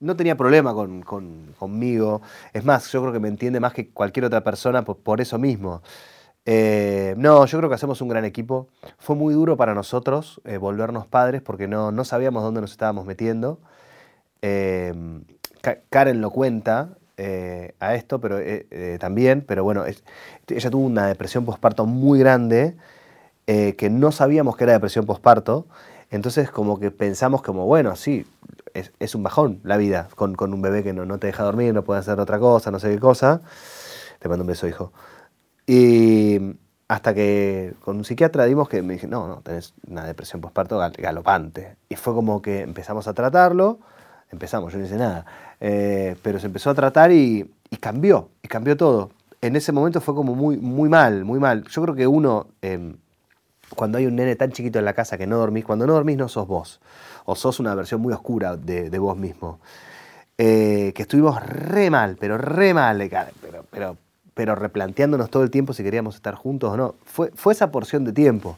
no tenía problema con, con, conmigo. Es más, yo creo que me entiende más que cualquier otra persona por, por eso mismo. Eh, no, yo creo que hacemos un gran equipo. Fue muy duro para nosotros eh, volvernos padres porque no, no, sabíamos dónde nos estábamos metiendo. Eh, Karen lo cuenta a esto, pero también, pero bueno, ella tuvo una depresión postparto muy grande que no sabíamos que era depresión postparto. Entonces como que pensamos como, bueno, sí, es, es un bajón la vida con, con un bebé que no, no, te deja dormir, no puede hacer otra cosa, no sé qué cosa. Te mando un beso, hijo. Y hasta que con un psiquiatra dimos que me dije, no, no, tenés una depresión postparto gal galopante. Y fue como que empezamos a tratarlo, empezamos, yo no hice nada, eh, pero se empezó a tratar y, y, cambió, y cambió todo. En ese momento fue como muy, muy mal, muy mal. Yo creo que uno, eh, cuando hay un nene tan chiquito en la casa que no dormís, cuando no dormís no sos vos o sos una versión muy oscura de, vos mismo. Eh, que estuvimos re mal, pero re mal, pero, pero, replanteándonos todo el tiempo si queríamos estar juntos o no. Fue, fue esa porción de tiempo.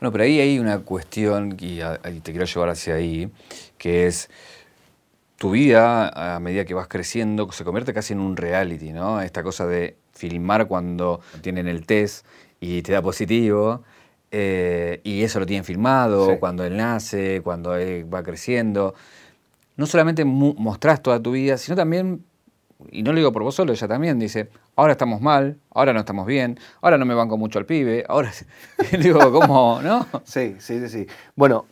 Bueno, pero ahí hay una cuestión, y, y te quiero llevar hacia ahí, que es tu vida, a medida que vas creciendo, se convierte casi en un reality, ¿no? Esta cosa de filmar cuando tienen el test y te da positivo, eh, y eso lo tienen filmado, sí. cuando él nace, cuando él va creciendo. No solamente mostrás toda tu vida, sino también, y no lo digo por vos solo, ella también dice, ahora estamos mal, ahora no estamos bien, ahora no me banco mucho al pibe, ahora [laughs] digo, ¿cómo? ¿No? Sí, sí, sí, sí. Bueno,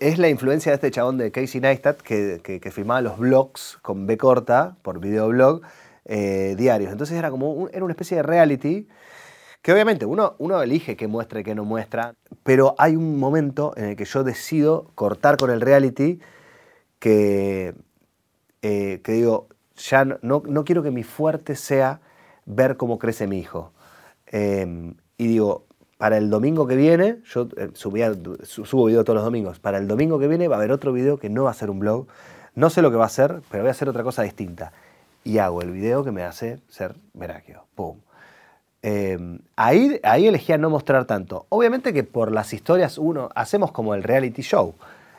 es la influencia de este chabón de Casey Neistat que, que, que filmaba los blogs con B corta, por videoblog, eh, diarios. Entonces era como un, era una especie de reality que obviamente uno, uno elige qué muestra y qué no muestra, pero hay un momento en el que yo decido cortar con el reality que, eh, que digo, ya no, no, quiero que mi fuerte sea ver cómo crece mi hijo. Eh, y digo, para el domingo que viene, yo eh, subía, subo video todos los domingos, para el domingo que viene va a haber otro video que no va a ser un blog, no sé lo que va a ser, pero voy a hacer otra cosa distinta. Y hago el video que me hace ser Merakio. ¡Pum! Eh, ahí, ahí elegía no mostrar tanto. Obviamente que por las historias uno hacemos como el reality show.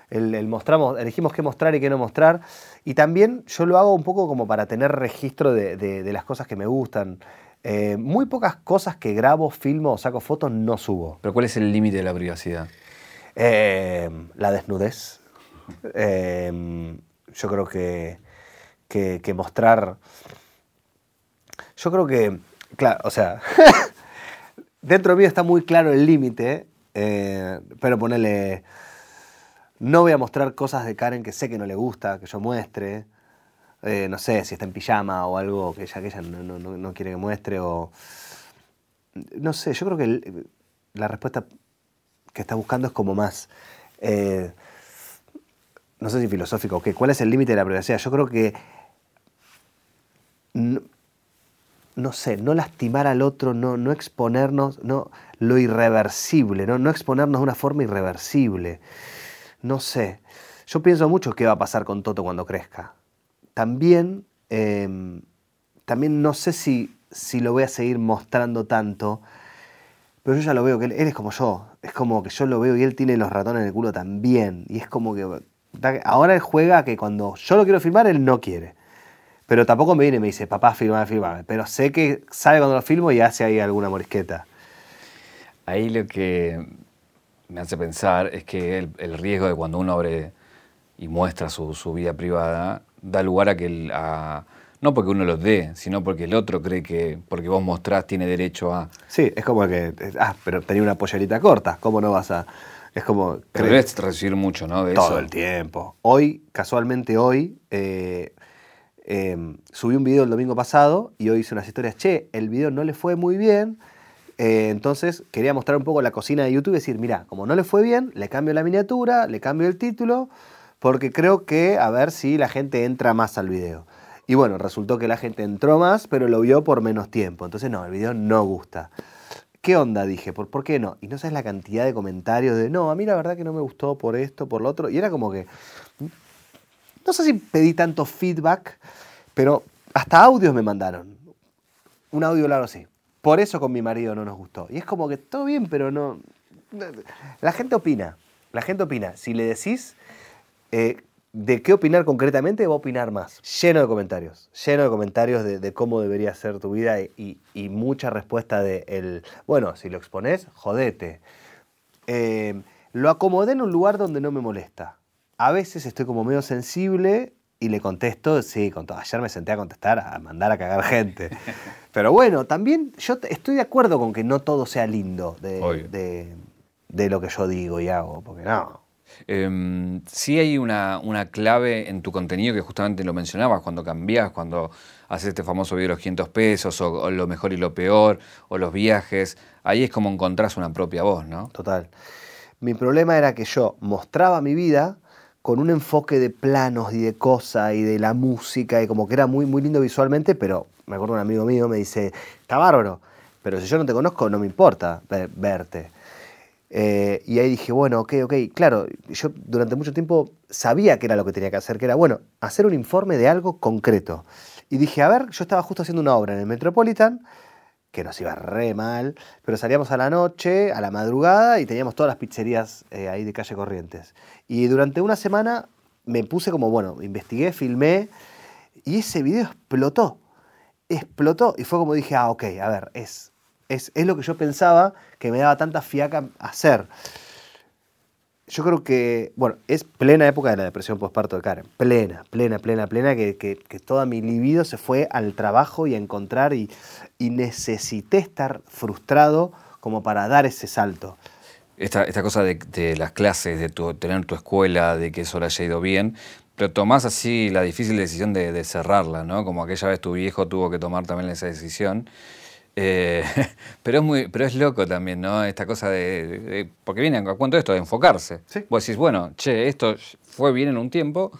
El, el, mostramos, elegimos qué mostrar y qué no mostrar. Y también yo lo hago un poco como para tener registro de, de, de las cosas que me gustan. Eh, muy pocas cosas que grabo, filmo o saco fotos no subo. ¿Pero cuál es el límite de la privacidad? Eh, la desnudez. Eh, yo creo que, que, que mostrar... Yo creo que Claro, o sea, [laughs] dentro de mí está muy claro el límite, eh, pero ponerle, no voy a mostrar cosas de Karen que sé que no le gusta, que yo muestre, eh, no sé, si está en pijama o algo que ella, que ella no, no, no, quiere que muestre, o no sé, yo creo que la respuesta que está buscando es como más, eh, no sé si filosófico, que ¿cuál es el límite de la privacidad? Yo creo que... no sé, no lastimar al otro, no, no exponernos, no, lo irreversible, ¿no? no exponernos de una forma irreversible. No sé. Yo pienso mucho qué va a pasar con Toto cuando crezca. También, eh, también no sé si, si lo voy a seguir mostrando tanto, pero yo ya lo veo, que él, él, es como yo. Es como que yo lo veo y él tiene los ratones en el culo también. Y es como que ahora él juega que cuando yo lo quiero filmar, él no quiere. Pero tampoco me viene y me dice, papá, filmame, filmame. Pero sé que sabe cuando lo filmo y hace ahí alguna morisqueta. Ahí lo que me hace pensar es que el, el riesgo de cuando uno abre y muestra su, su, vida privada da lugar a que el, a, no porque uno los dé, sino porque el otro cree que porque vos mostrás tiene derecho a... Sí, es como que, ah, pero tenía una pollerita corta, ¿cómo no vas a...? Es como... Pero debes recibir mucho, ¿no? De todo eso. el tiempo. Hoy, casualmente hoy, eh, eh, subí un video el domingo pasado y hoy hice unas historias, che, el video no le fue muy bien, eh, entonces quería mostrar un poco la cocina de YouTube y decir, mira, como no le fue bien, le cambio la miniatura, le cambio el título, porque creo que a ver si la gente entra más al video. Y bueno, resultó que la gente entró más, pero lo vio por menos tiempo. Entonces, no, el video no gusta. ¿Qué onda? Dije, ¿por, ¿por qué no? Y no sabes la cantidad de comentarios de, no, a mí la verdad que no me gustó por esto, por lo otro. Y era como que, no sé si pedí tanto feedback, pero hasta audios me mandaron. Un audio largo así. Por eso con mi marido no nos gustó. Y es como que todo bien, pero no... La gente opina. La gente opina. Si le decís eh, de qué opinar concretamente, va a opinar más. Lleno de comentarios. Lleno de comentarios de, cómo debería ser tu vida y, y- y mucha respuesta de el, bueno, si lo expones, jodete. Eh, lo acomodé en un lugar donde no me molesta. A veces estoy como medio sensible y le contesto, sí, con todo. ayer me senté a contestar, a mandar a cagar gente. [laughs] Pero bueno, también yo estoy de acuerdo con que no todo sea lindo de, Obvio. de- de lo que yo digo y hago, porque no. Eh, sí hay una, una clave en tu contenido que justamente lo mencionabas, cuando cambias, cuando haces este famoso video de los 500 pesos, o, o lo mejor y lo peor, o los viajes, ahí es como encontrás una propia voz, ¿no? Total. Mi problema era que yo mostraba mi vida con un enfoque de planos y de cosas y de la música y como que era muy, muy lindo visualmente, pero me acuerdo un amigo mío me dice, está bárbaro, pero si yo no te conozco no me importa ve- verte. Eh, y ahí dije, bueno, ok, ok, claro, yo durante mucho tiempo sabía que era lo que tenía que hacer, que era, bueno, hacer un informe de algo concreto. Y dije, a ver, yo estaba justo haciendo una obra en el Metropolitan, que nos iba re mal, pero salíamos a la noche, a la madrugada, y teníamos todas las pizzerías eh, ahí de calle Corrientes. Y durante una semana me puse como, bueno, investigué, filmé, y ese video explotó. Explotó. Y fue como dije, ah, ok, a ver, es, es, es lo que yo pensaba que me daba tanta fiaca hacer. Yo creo que, bueno, es plena época de la depresión postparto de Karen. Plena, plena, plena, plena, que, que, que toda mi libido se fue al trabajo y a encontrar y, y necesité estar frustrado como para dar ese salto. Esta, esta cosa de, de las clases, de tu- tener tu escuela, de que eso le haya ido bien, pero tomás así la difícil decisión de, de cerrarla, ¿no? Como aquella vez tu viejo tuvo que tomar también esa decisión. Eh, [laughs] pero, es muy, pero es loco también, ¿no? Esta cosa de, de- de- Porque viene a cuento esto, de enfocarse. Sí. Vos decís, bueno, che, esto fue bien en un tiempo,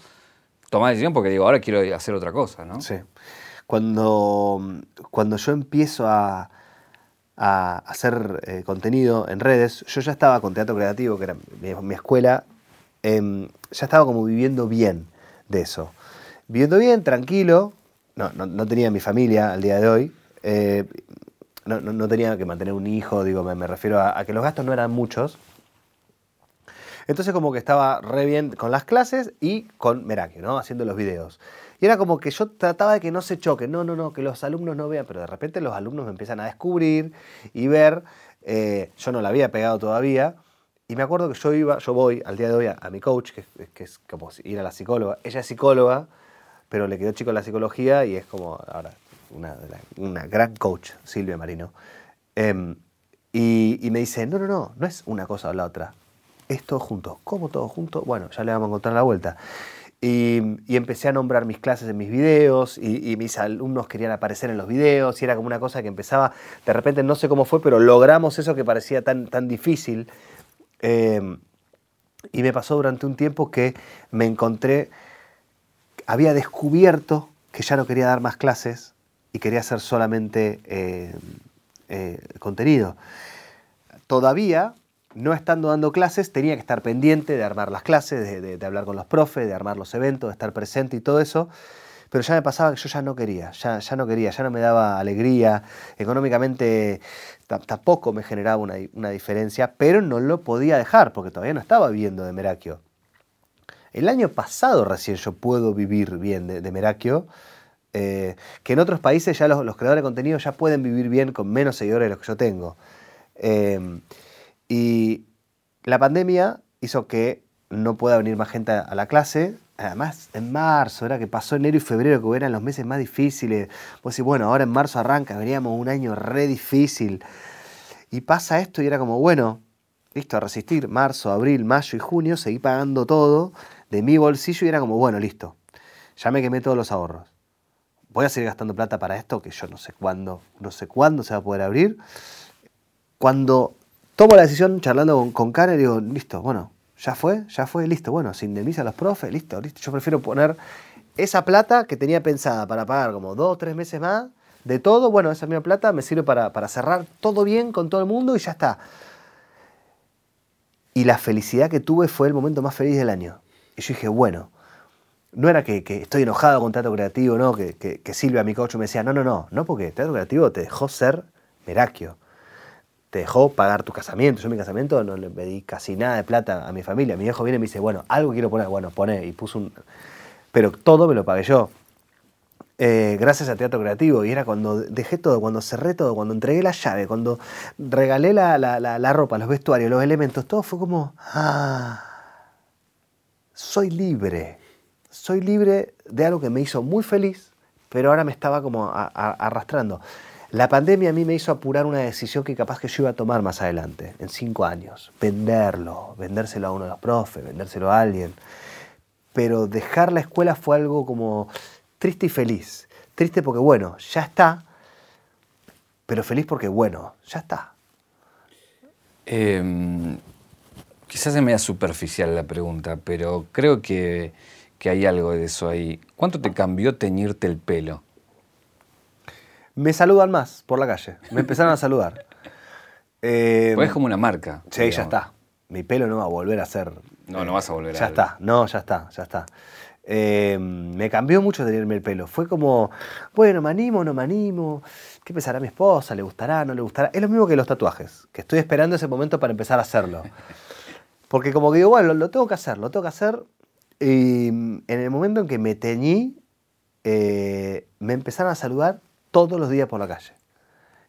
tomá la decisión porque digo, ahora quiero hacer otra cosa, ¿no? Sí. Cuando, cuando yo empiezo a, a hacer eh, contenido en redes, yo ya estaba con teatro creativo, que era mi, mi escuela, em, ya estaba como viviendo bien de eso. Viviendo bien, tranquilo, no, no, no tenía mi familia al día de hoy, eh, no, no- tenía que mantener un hijo, digo, me, refiero a, que los gastos no eran muchos. Entonces como que estaba re bien con las clases y con Merakio, ¿no? Haciendo los videos. Y era como que yo trataba de que no se choquen, no, no, no, que los alumnos no vean, pero de repente los alumnos me empiezan a descubrir y ver, eh, yo no la había pegado todavía, y me acuerdo que yo iba, yo voy al día de hoy a, a mi coach, que, que es como ir a la psicóloga, ella es psicóloga, pero le quedó chico la psicología y es como ahora una, una gran coach, Silvia Marino. Em, y, y me dice, no, no, no, no es una cosa o la otra, es todo junto. ¿Cómo todo junto? Bueno, ya le vamos a encontrar la vuelta. Y, empecé a nombrar mis clases en mis videos y, mis alumnos querían aparecer en los videos y era como una cosa que empezaba, de repente no sé cómo fue, pero logramos eso que parecía tan, tan difícil. Eh, y me pasó durante un tiempo que me encontré, había descubierto que ya no quería dar más clases y quería hacer solamente eh, eh, contenido. Todavía, no estando dando clases, tenía que estar pendiente de armar las clases, de, hablar con los profes, de armar los eventos, de estar presente y todo eso. Pero ya me pasaba que yo ya no quería, ya, ya no quería, ya no me daba alegría. Económicamente ta- tampoco me generaba una, di- una diferencia, pero no lo podía dejar porque todavía no estaba viviendo de Merakio. El año pasado recién yo puedo vivir bien de, de Merakio, eh, que en otros países ya los, los creadores de contenido ya pueden vivir bien con menos seguidores de los que yo tengo. Eh, y la pandemia hizo que no pueda venir más gente a, la clase además en marzo, era que pasó enero y febrero, que eran los meses más difíciles. Vos decís, bueno, ahora en marzo arranca, veníamos un año re difícil. Y pasa esto y era como, bueno, listo, a resistir, marzo, abril, mayo y junio, seguí pagando todo de mi bolsillo y era como, bueno, listo, ya me quemé todos los ahorros. Voy a seguir gastando plata para esto, que yo no sé cuándo, no sé cuándo se va a poder abrir. Cuando tomo la decisión charlando con, con Karen, digo, listo, bueno, ya fue, ya fue, listo, bueno, se indemniza a los profes, listo, listo. Yo prefiero poner esa plata que tenía pensada para pagar como dos o tres meses más de todo, bueno, esa misma plata me sirve para, para cerrar todo bien con todo el mundo y ya está. Y la felicidad que tuve fue el momento más feliz del año. Y yo dije, bueno, no era que, que estoy enojado con Teatro Creativo, ¿no? Que, que, que Silvia, mi coach, me decía, no, no, no, no, porque Teatro Creativo te dejó ser Merakio. Te dejó pagar tu casamiento. Yo mi casamiento no le pedí casi nada de plata a mi familia. Mi viejo viene y me dice, bueno, algo quiero poner. Bueno, pone. Y puso un... Pero todo me lo pagué yo. Eh, gracias a Teatro Creativo. Y era cuando dejé todo, cuando cerré todo, cuando entregué la llave, cuando regalé la, la, la, ropa, los vestuarios, los elementos, todo fue como, ah, soy libre. Soy libre de algo que me hizo muy feliz, pero ahora me estaba como arrastrando. La pandemia a mí me hizo apurar una decisión que capaz que yo iba a tomar más adelante, en cinco años. Venderlo, vendérselo a uno de los profes, vendérselo a alguien. Pero dejar la escuela fue algo como triste y feliz. Triste porque, bueno, ya está, pero feliz porque, bueno, ya está. Eh, quizás es media superficial la pregunta, pero creo que, que hay algo de eso ahí. ¿Cuánto te cambió teñirte el pelo? Me saludan más por la calle. Me empezaron a [laughs] saludar. Eh, Pues es como una marca. sí, ya está. Mi pelo no va a volver a ser. No, no vas a volver a Ya está. No, ya está, ya está. Eh, me cambió mucho tenerme el pelo. Fue como, bueno, me animo, no me animo. ¿Qué pensará mi esposa? ¿Le gustará? ¿No le gustará? Es lo mismo que los tatuajes, que estoy esperando ese momento para empezar a hacerlo. Porque como que digo, bueno, lo, lo tengo que hacer, lo tengo que hacer. Y en el momento en que me teñí, eh, me empezaron a saludar todos los días por la calle.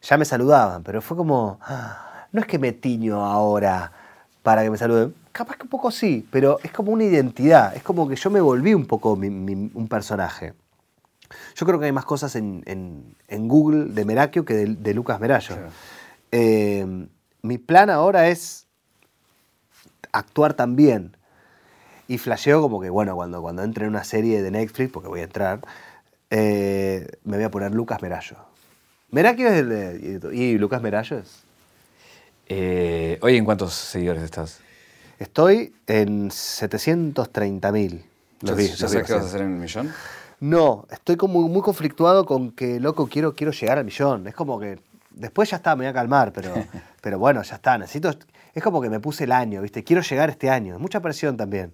Ya me saludaban, pero fue como, ah, no es que me tiño ahora para que me saluden. Capaz que un poco sí, pero es como una identidad. Es como que yo me volví un poco mi- mi- un personaje. Yo creo que hay más cosas en, en- en Google de Merakio que de, de Lucas Merallo. Claro. Eh, mi plan ahora es actuar también. Y flasheo como que, bueno, cuando, cuando entre en una serie de Netflix, porque voy a entrar, eh, me voy a poner Lucas Merallo. Merakio es el de... Y Lucas Merallo es... Eh, Oye, ¿en cuántos seguidores estás? Estoy en 730.000. ¿Ya, vi, ya sabes qué vas a hacer en el millón? No, estoy como muy conflictuado con que, loco, quiero, quiero llegar al millón. Es como que después ya está, me voy a calmar, pero, [laughs] pero bueno, ya está. Necesito, es como que me puse el año, ¿viste? Quiero llegar este año. Mucha presión también.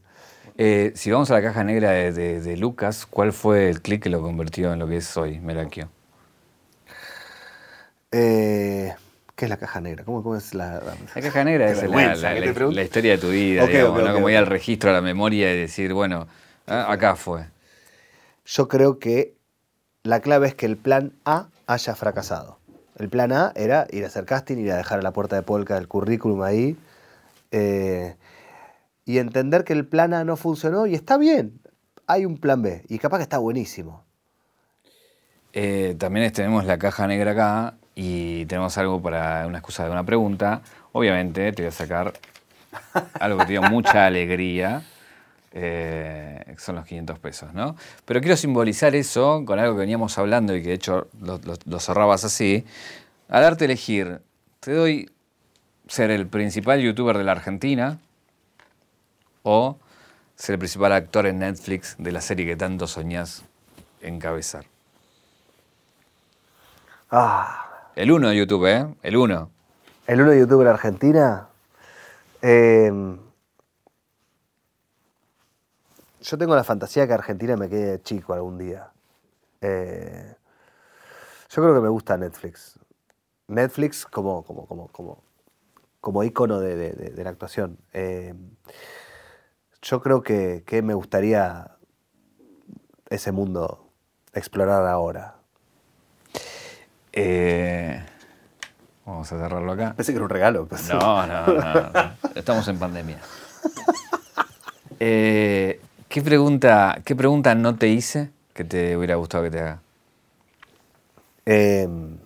Eh, si vamos a la caja negra de, de- de Lucas, ¿cuál fue el clic que lo convirtió en lo que es hoy, Merakio? Eh, ¿Qué es la caja negra? ¿Cómo, cómo es la...? La caja negra es la, historia de tu vida, Ok, digamos, ok, ¿no? como ir al registro, a la memoria y decir, bueno, ah, acá fue. Yo creo que la clave es que el plan A haya fracasado. El plan A era ir a hacer casting, ir a dejar a la puerta de Polka el currículum ahí. eh, y entender que el plan A no funcionó y está bien. Hay un plan B y capaz que está buenísimo. Eh, también tenemos la caja negra acá y tenemos algo para una excusa de una pregunta. Obviamente te voy a sacar algo que te dio [laughs] mucha alegría, eh, que son los 500 pesos, ¿no? Pero quiero simbolizar eso con algo que veníamos hablando y que de hecho lo, lo- lo cerrabas así. A darte elegir, te doy ser el principal youtuber de la Argentina o ser el principal actor en Netflix de la serie que tanto soñás encabezar. Ah, El uno de YouTube, ¿eh? El uno. el uno de youtuber Argentina. eh, yo tengo la fantasía que Argentina me quede chico algún día. Eh, yo creo que me gusta Netflix. Netflix como, como, como, como, como ícono de, de- de- de la actuación. Eh, yo creo que, que me gustaría ese mundo explorar ahora. Eh, vamos a cerrarlo acá. Pensé que era un regalo. No, no, no. no. Estamos en pandemia. [laughs] Eh, ¿Qué pregunta, ¿Qué pregunta no te hice que te hubiera gustado que te haga? Em,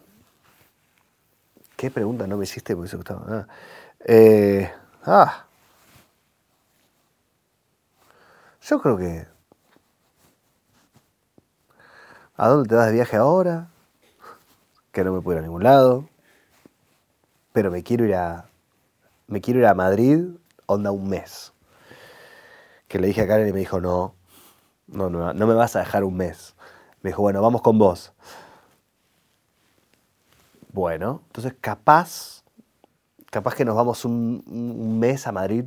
¿Qué pregunta no me hiciste? Porque eso gustaba. Ah. Eh, ah. Yo creo que. ¿A dónde te vas de viaje ahora? Que no me puedo ir a ningún lado. Pero me quiero ir a. Me quiero ir a Madrid, onda un mes. Que le dije a Karen y me dijo, no, no, no, no me vas a dejar un mes. Me dijo, bueno, vamos con vos. Bueno, entonces capaz, capaz que nos vamos un, un mes a Madrid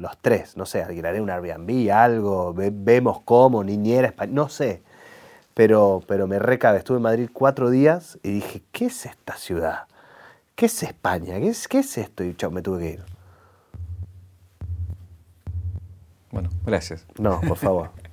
los tres, no sé, alquilaré un Airbnb, algo, ve- vemos cómo, niñera, no sé. Pero, pero me recabe, estuve en Madrid cuatro días y dije, ¿qué es esta ciudad? ¿Qué es España? ¿Qué es, qué es esto? Y chao, me tuve que ir. Bueno, gracias. No, por favor. [laughs]